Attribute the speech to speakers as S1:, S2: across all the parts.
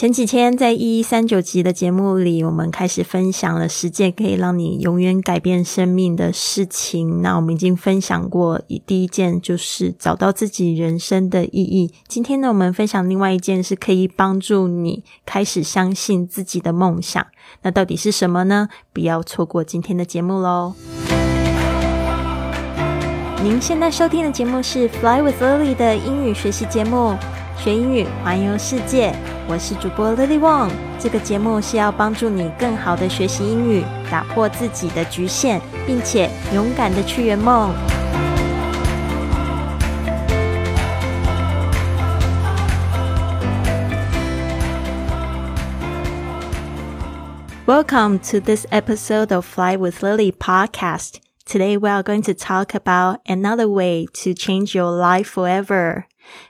S1: 前几天在一一三九集的节目里，我们开始分享了十件可以让你永远改变生命的事情。那我们已经分享过，第一件就是找到自己人生的意义。今天呢，我们分享另外一件，是可以帮助你开始相信自己的梦想。那到底是什么呢？不要错过今天的节目喽！您现在收听的节目是 Fly with Lily 的英语学习节目。学英语，环游世界。我是主播 Lily Wong。这个节目是要帮助你更好的学习英语，打破自己的局限，并且勇敢的去圆梦。Welcome to this episode of Fly with Lily podcast. Today we are going to talk about another way to change your life forever.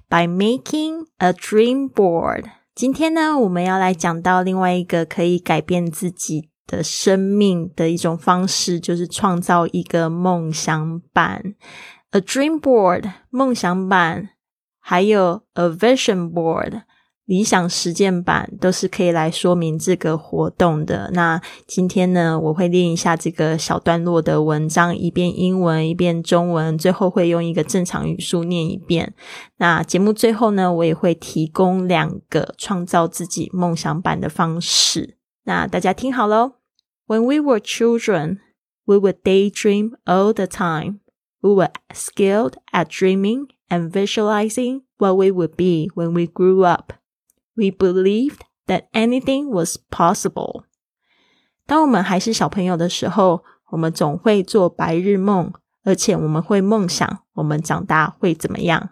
S1: By making a dream board， 今天呢，我们要来讲到另外一个可以改变自己的生命的一种方式，就是创造一个梦想版。A dream board，梦想版，还有 a vision board。理想实践版都是可以来说明这个活动的。那今天呢，我会练一下这个小段落的文章，一遍英文，一遍中文，最后会用一个正常语速念一遍。那节目最后呢，我也会提供两个创造自己梦想版的方式。那大家听好喽。When we were children, we would daydream all the time. We were skilled at dreaming and visualizing what we would be when we grew up. We believed that anything was possible。当我们还是小朋友的时候，我们总会做白日梦，而且我们会梦想我们长大会怎么样。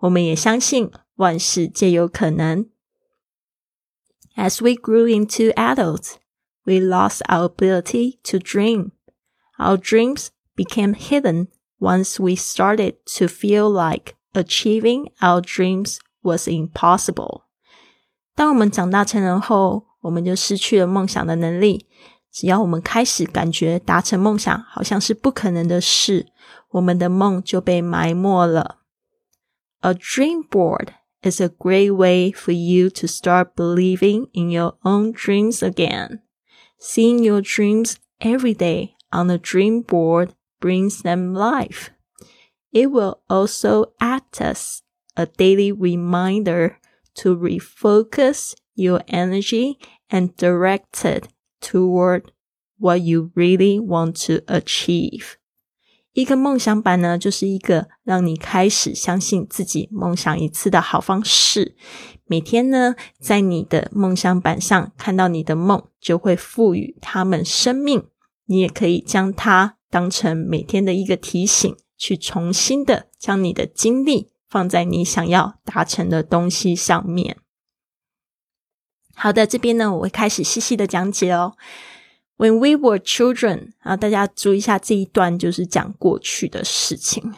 S1: 我们也相信万事皆有可能。As we grew into adults, we lost our ability to dream. Our dreams became hidden once we started to feel like achieving our dreams was impossible. 当我们长大成人后，我们就失去了梦想的能力。只要我们开始感觉达成梦想好像是不可能的事，我们的梦就被埋没了。A dream board is a great way for you to start believing in your own dreams again. Seeing your dreams every day on a dream board brings them life. It will also act as a daily reminder to refocus your energy and direct it toward what you really want to achieve。一个梦想版呢，就是一个让你开始相信自己梦想一次的好方式。每天呢，在你的梦想板上看到你的梦，就会赋予他们生命。你也可以将它当成每天的一个提醒，去重新的将你的精力。放在你想要达成的东西上面。好的，这边呢，我会开始细细的讲解哦。When we were children，啊，大家注意一下这一段，就是讲过去的事情。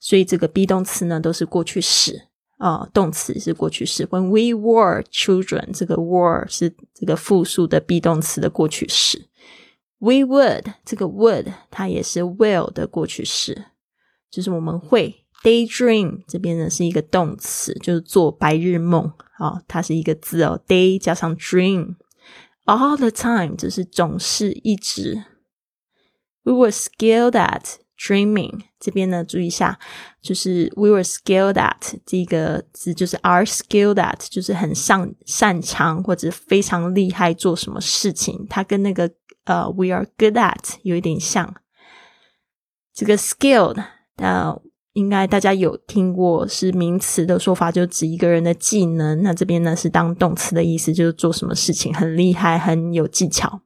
S1: 所以这个 be 动词呢，都是过去式啊，动词是过去式。When we were children，这个 were 是这个复数的 be 动词的过去式。We would，这个 would 它也是 will 的过去式，就是我们会。Daydream 这边呢是一个动词，就是做白日梦啊，它是一个字哦，day 加上 dream，all the time 就是总是一直。We were skilled at dreaming，这边呢注意一下，就是 we were skilled at 这个字就是 are skilled at，就是很擅擅长或者非常厉害做什么事情，它跟那个呃 we are good at 有一点像。这个 skilled 呃。应该大家有听过是名词的说法，就指一个人的技能。那这边呢是当动词的意思，就是做什么事情很厉害、很有技巧。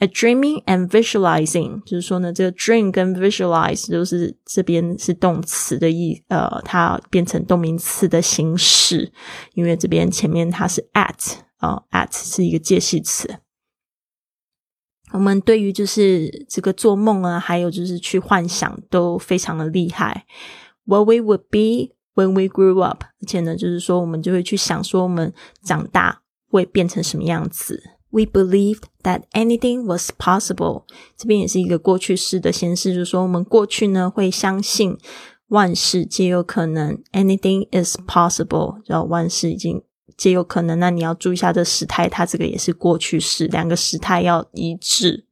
S1: A dreaming and visualizing，就是说呢，这个 dream 跟 visualize 都是这边是动词的意，呃，它变成动名词的形式，因为这边前面它是 at 啊，at 是一个介系词。我们对于就是这个做梦啊，还有就是去幻想，都非常的厉害。What we would be when we grew up，而且呢，就是说我们就会去想说，我们长大会变成什么样子。We believed that anything was possible。这边也是一个过去式的形式，就是说我们过去呢会相信万事皆有可能。Anything is possible，然后万事已经皆有可能。那你要注意一下这时态，它这个也是过去式，两个时态要一致。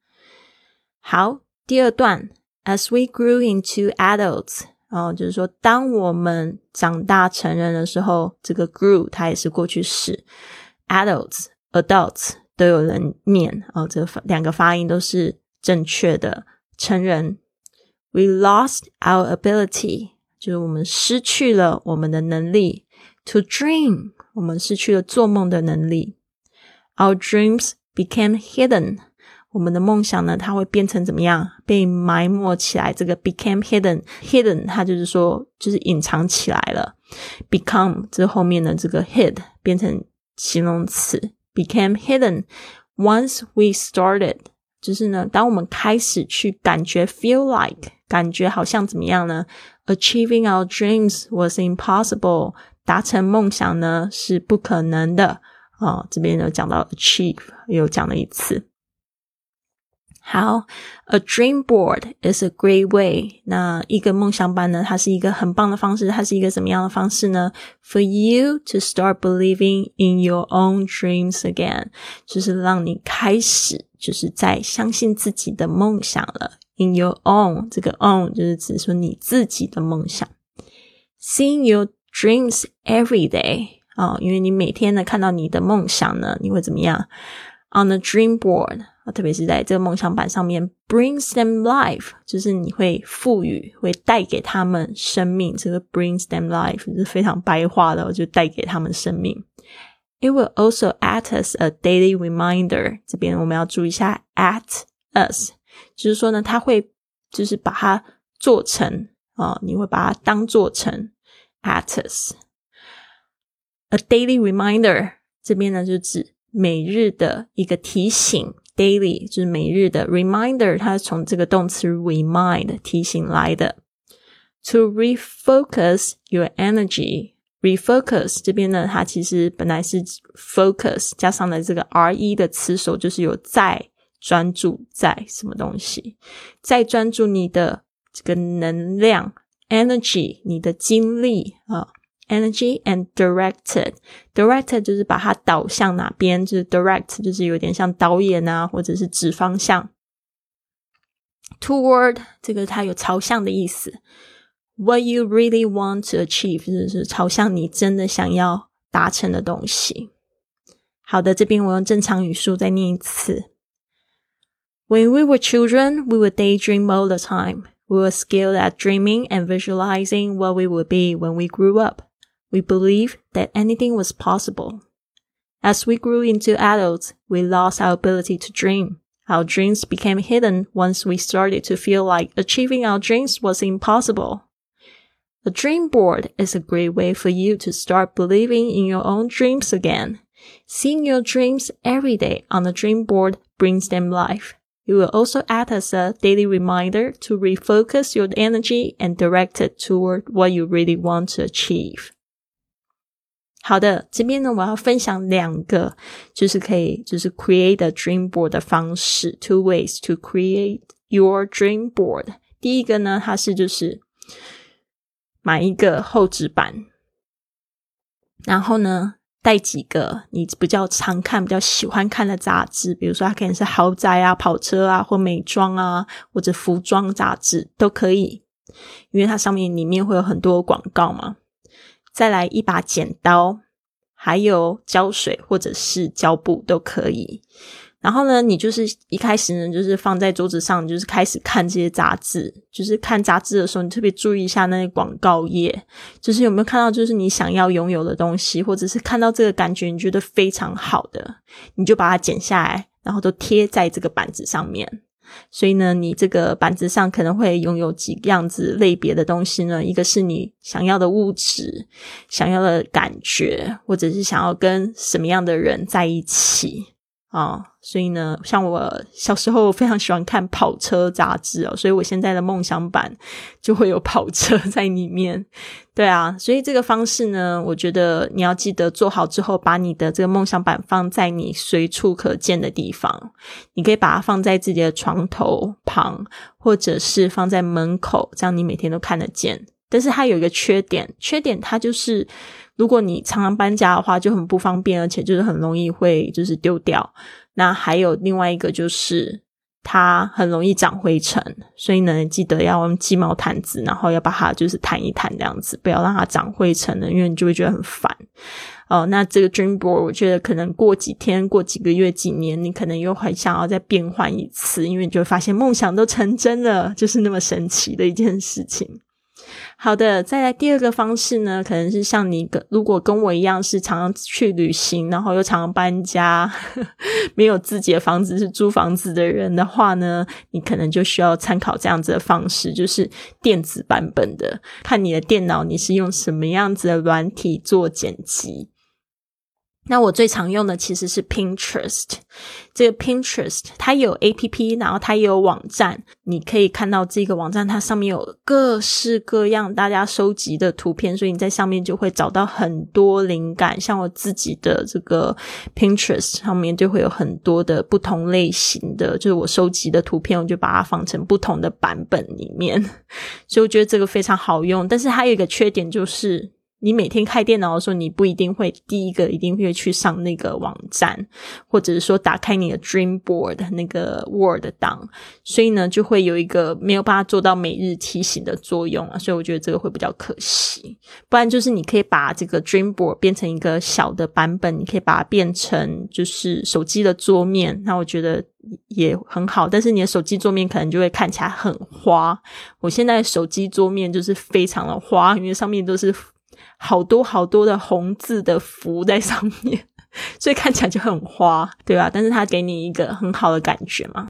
S1: 好，第二段，As we grew into adults，然后，就是说，当我们长大成人的时候，这个 grew 它也是过去式，adults，adults 都有人念哦，这两个发音都是正确的。成人，We lost our ability，就是我们失去了我们的能力；to dream，我们失去了做梦的能力；Our dreams became hidden，我们的梦想呢，它会变成怎么样？被埋没起来。这个 became hidden，hidden 它就是说，就是隐藏起来了。become 这后面的这个 hid 变成形容词，became hidden once we started。就是呢，当我们开始去感觉 feel like 感觉好像怎么样呢？Achieving our dreams was impossible， 达成梦想呢是不可能的啊。这边有讲到 achieve，又讲了一次。好，a dream board is a great way。那一个梦想板呢，它是一个很棒的方式。它是一个什么样的方式呢？For you to start believing in your own dreams again，就是让你开始，就是在相信自己的梦想了。In your own，这个 own 就是指说你自己的梦想。Seeing your dreams every day，啊，因为你每天呢看到你的梦想呢，你会怎么样？On the dream board。特别是在这个梦想板上面，brings them life，就是你会赋予，会带给他们生命。这个 brings them life 是非常白话的，就带给他们生命。It will also act as a daily reminder。这边我们要注意一下，at us，就是说呢，它会就是把它做成啊，你会把它当做成 at us。A daily reminder，这边呢就指每日的一个提醒。daily 就是每日的 reminder，它是从这个动词 remind 提醒来的。To refocus your energy。refocus 这边呢，它其实本来是 focus 加上了这个 r e 的词首，就是有在专注在什么东西，在专注你的这个能量 energy，你的精力啊。Energy and directed, directed 就是把它导向哪边，就是 direct 就是有点像导演啊，或者是指方向。Toward 这个它有朝向的意思。What you really want to achieve 就是朝向你真的想要达成的东西。好的，这边我用正常语速再念一次。When we were children, we would daydream all the time. We were skilled at dreaming and visualizing what we would be when we grew up. We believed that anything was possible. As we grew into adults, we lost our ability to dream. Our dreams became hidden once we started to feel like achieving our dreams was impossible. A dream board is a great way for you to start believing in your own dreams again. Seeing your dreams every day on the dream board brings them life. It will also act as a daily reminder to refocus your energy and direct it toward what you really want to achieve. 好的，这边呢，我要分享两个，就是可以就是 create a dream board 的方式，two ways to create your dream board。第一个呢，它是就是买一个厚纸板，然后呢， 带几个你比较常看、比较喜欢看的杂志，比如说它可能是豪宅啊、跑车啊，或美妆啊，或者服装杂志都可以，因为它上面里面会有很多广告嘛。再来一把剪刀，还有胶水或者是胶布都可以。然后呢，你就是一开始呢，就是放在桌子上，就是开始看这些杂志。就是看杂志的时候，你特别注意一下那些广告页，就是有没有看到就是你想要拥有的东西，或者是看到这个感觉你觉得非常好的，你就把它剪下来，然后都贴在这个板子上面。所以呢，你这个板子上可能会拥有几样子类别的东西呢？一个是你想要的物质、想要的感觉，或者是想要跟什么样的人在一起。啊，所以呢，像我小时候非常喜欢看跑车杂志哦，所以我现在的梦想版就会有跑车在里面。对啊，所以这个方式呢，我觉得你要记得做好之后，把你的这个梦想版放在你随处可见的地方。你可以把它放在自己的床头旁，或者是放在门口，这样你每天都看得见。但是它有一个缺点，缺点它就是如果你常常搬家的话，就很不方便，而且就是很容易会就是丢掉。那还有另外一个就是。它很容易长灰尘，所以呢，记得要用鸡毛毯子，然后要把它就是弹一弹这样子，不要让它长灰尘了，因为你就会觉得很烦。哦，那这个 dream board 我觉得可能过几天、过几个月、几年，你可能又很想要再变换一次，因为你就会发现梦想都成真了，就是那么神奇的一件事情。好的，再来第二个方式呢，可能是像你跟如果跟我一样是常常去旅行，然后又常常搬家，没有自己的房子是租房子的人的话呢，你可能就需要参考这样子的方式，就是电子版本的，看你的电脑你是用什么样子的软体做剪辑。那我最常用的其实是 Pinterest，这个 Pinterest 它有 A P P，然后它也有网站。你可以看到这个网站，它上面有各式各样大家收集的图片，所以你在上面就会找到很多灵感。像我自己的这个 Pinterest 上面就会有很多的不同类型的，就是我收集的图片，我就把它放成不同的版本里面。所以我觉得这个非常好用，但是它有一个缺点就是。你每天开电脑的时候，你不一定会第一个一定会去上那个网站，或者是说打开你的 Dreamboard 那个 Word 档，所以呢，就会有一个没有办法做到每日提醒的作用啊。所以我觉得这个会比较可惜。不然就是你可以把这个 Dreamboard 变成一个小的版本，你可以把它变成就是手机的桌面，那我觉得也很好。但是你的手机桌面可能就会看起来很花。我现在手机桌面就是非常的花，因为上面都是。好多好多的红字的符在上面，所以看起来就很花，对吧？但是它给你一个很好的感觉嘛。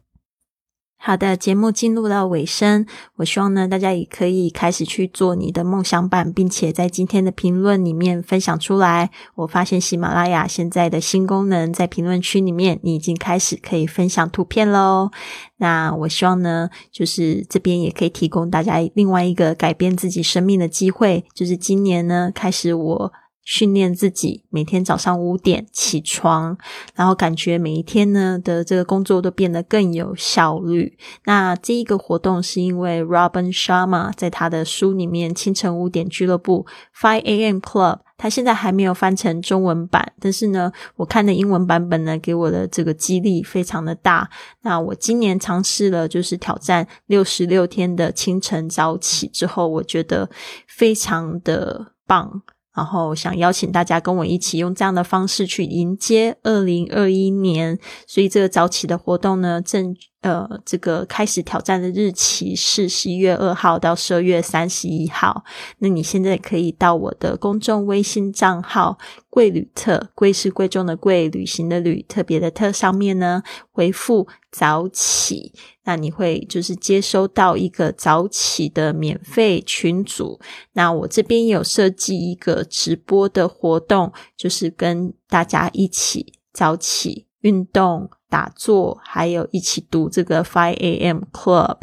S1: 好的，节目进入到尾声，我希望呢，大家也可以开始去做你的梦想版，并且在今天的评论里面分享出来。我发现喜马拉雅现在的新功能，在评论区里面，你已经开始可以分享图片喽。那我希望呢，就是这边也可以提供大家另外一个改变自己生命的机会，就是今年呢，开始我。训练自己每天早上五点起床，然后感觉每一天呢的这个工作都变得更有效率。那这一个活动是因为 Robin Sharma 在他的书里面《清晨五点俱乐部》（Five A.M. Club），他现在还没有翻成中文版，但是呢，我看的英文版本呢，给我的这个激励非常的大。那我今年尝试了，就是挑战六十六天的清晨早起之后，我觉得非常的棒。然后想邀请大家跟我一起用这样的方式去迎接二零二一年，所以这个早起的活动呢，正呃这个开始挑战的日期是十一月二号到十二月三十一号。那你现在可以到我的公众微信账号“贵旅特”，贵是贵重的贵，旅行的旅，特别的特上面呢回复早起。那你会就是接收到一个早起的免费群组。那我这边有设计一个直播的活动，就是跟大家一起早起运动。打坐，还有一起读这个 Five A.M. Club。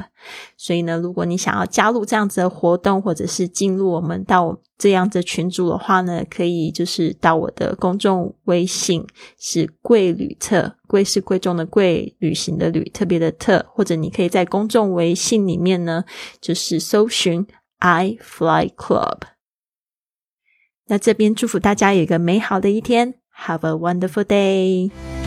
S1: 所以呢，如果你想要加入这样子的活动，或者是进入我们到这样子群组的话呢，可以就是到我的公众微信是贵旅特，贵是贵重的贵，旅行的旅，特别的特，或者你可以在公众微信里面呢，就是搜寻 I Fly Club。那这边祝福大家有一个美好的一天，Have a wonderful day。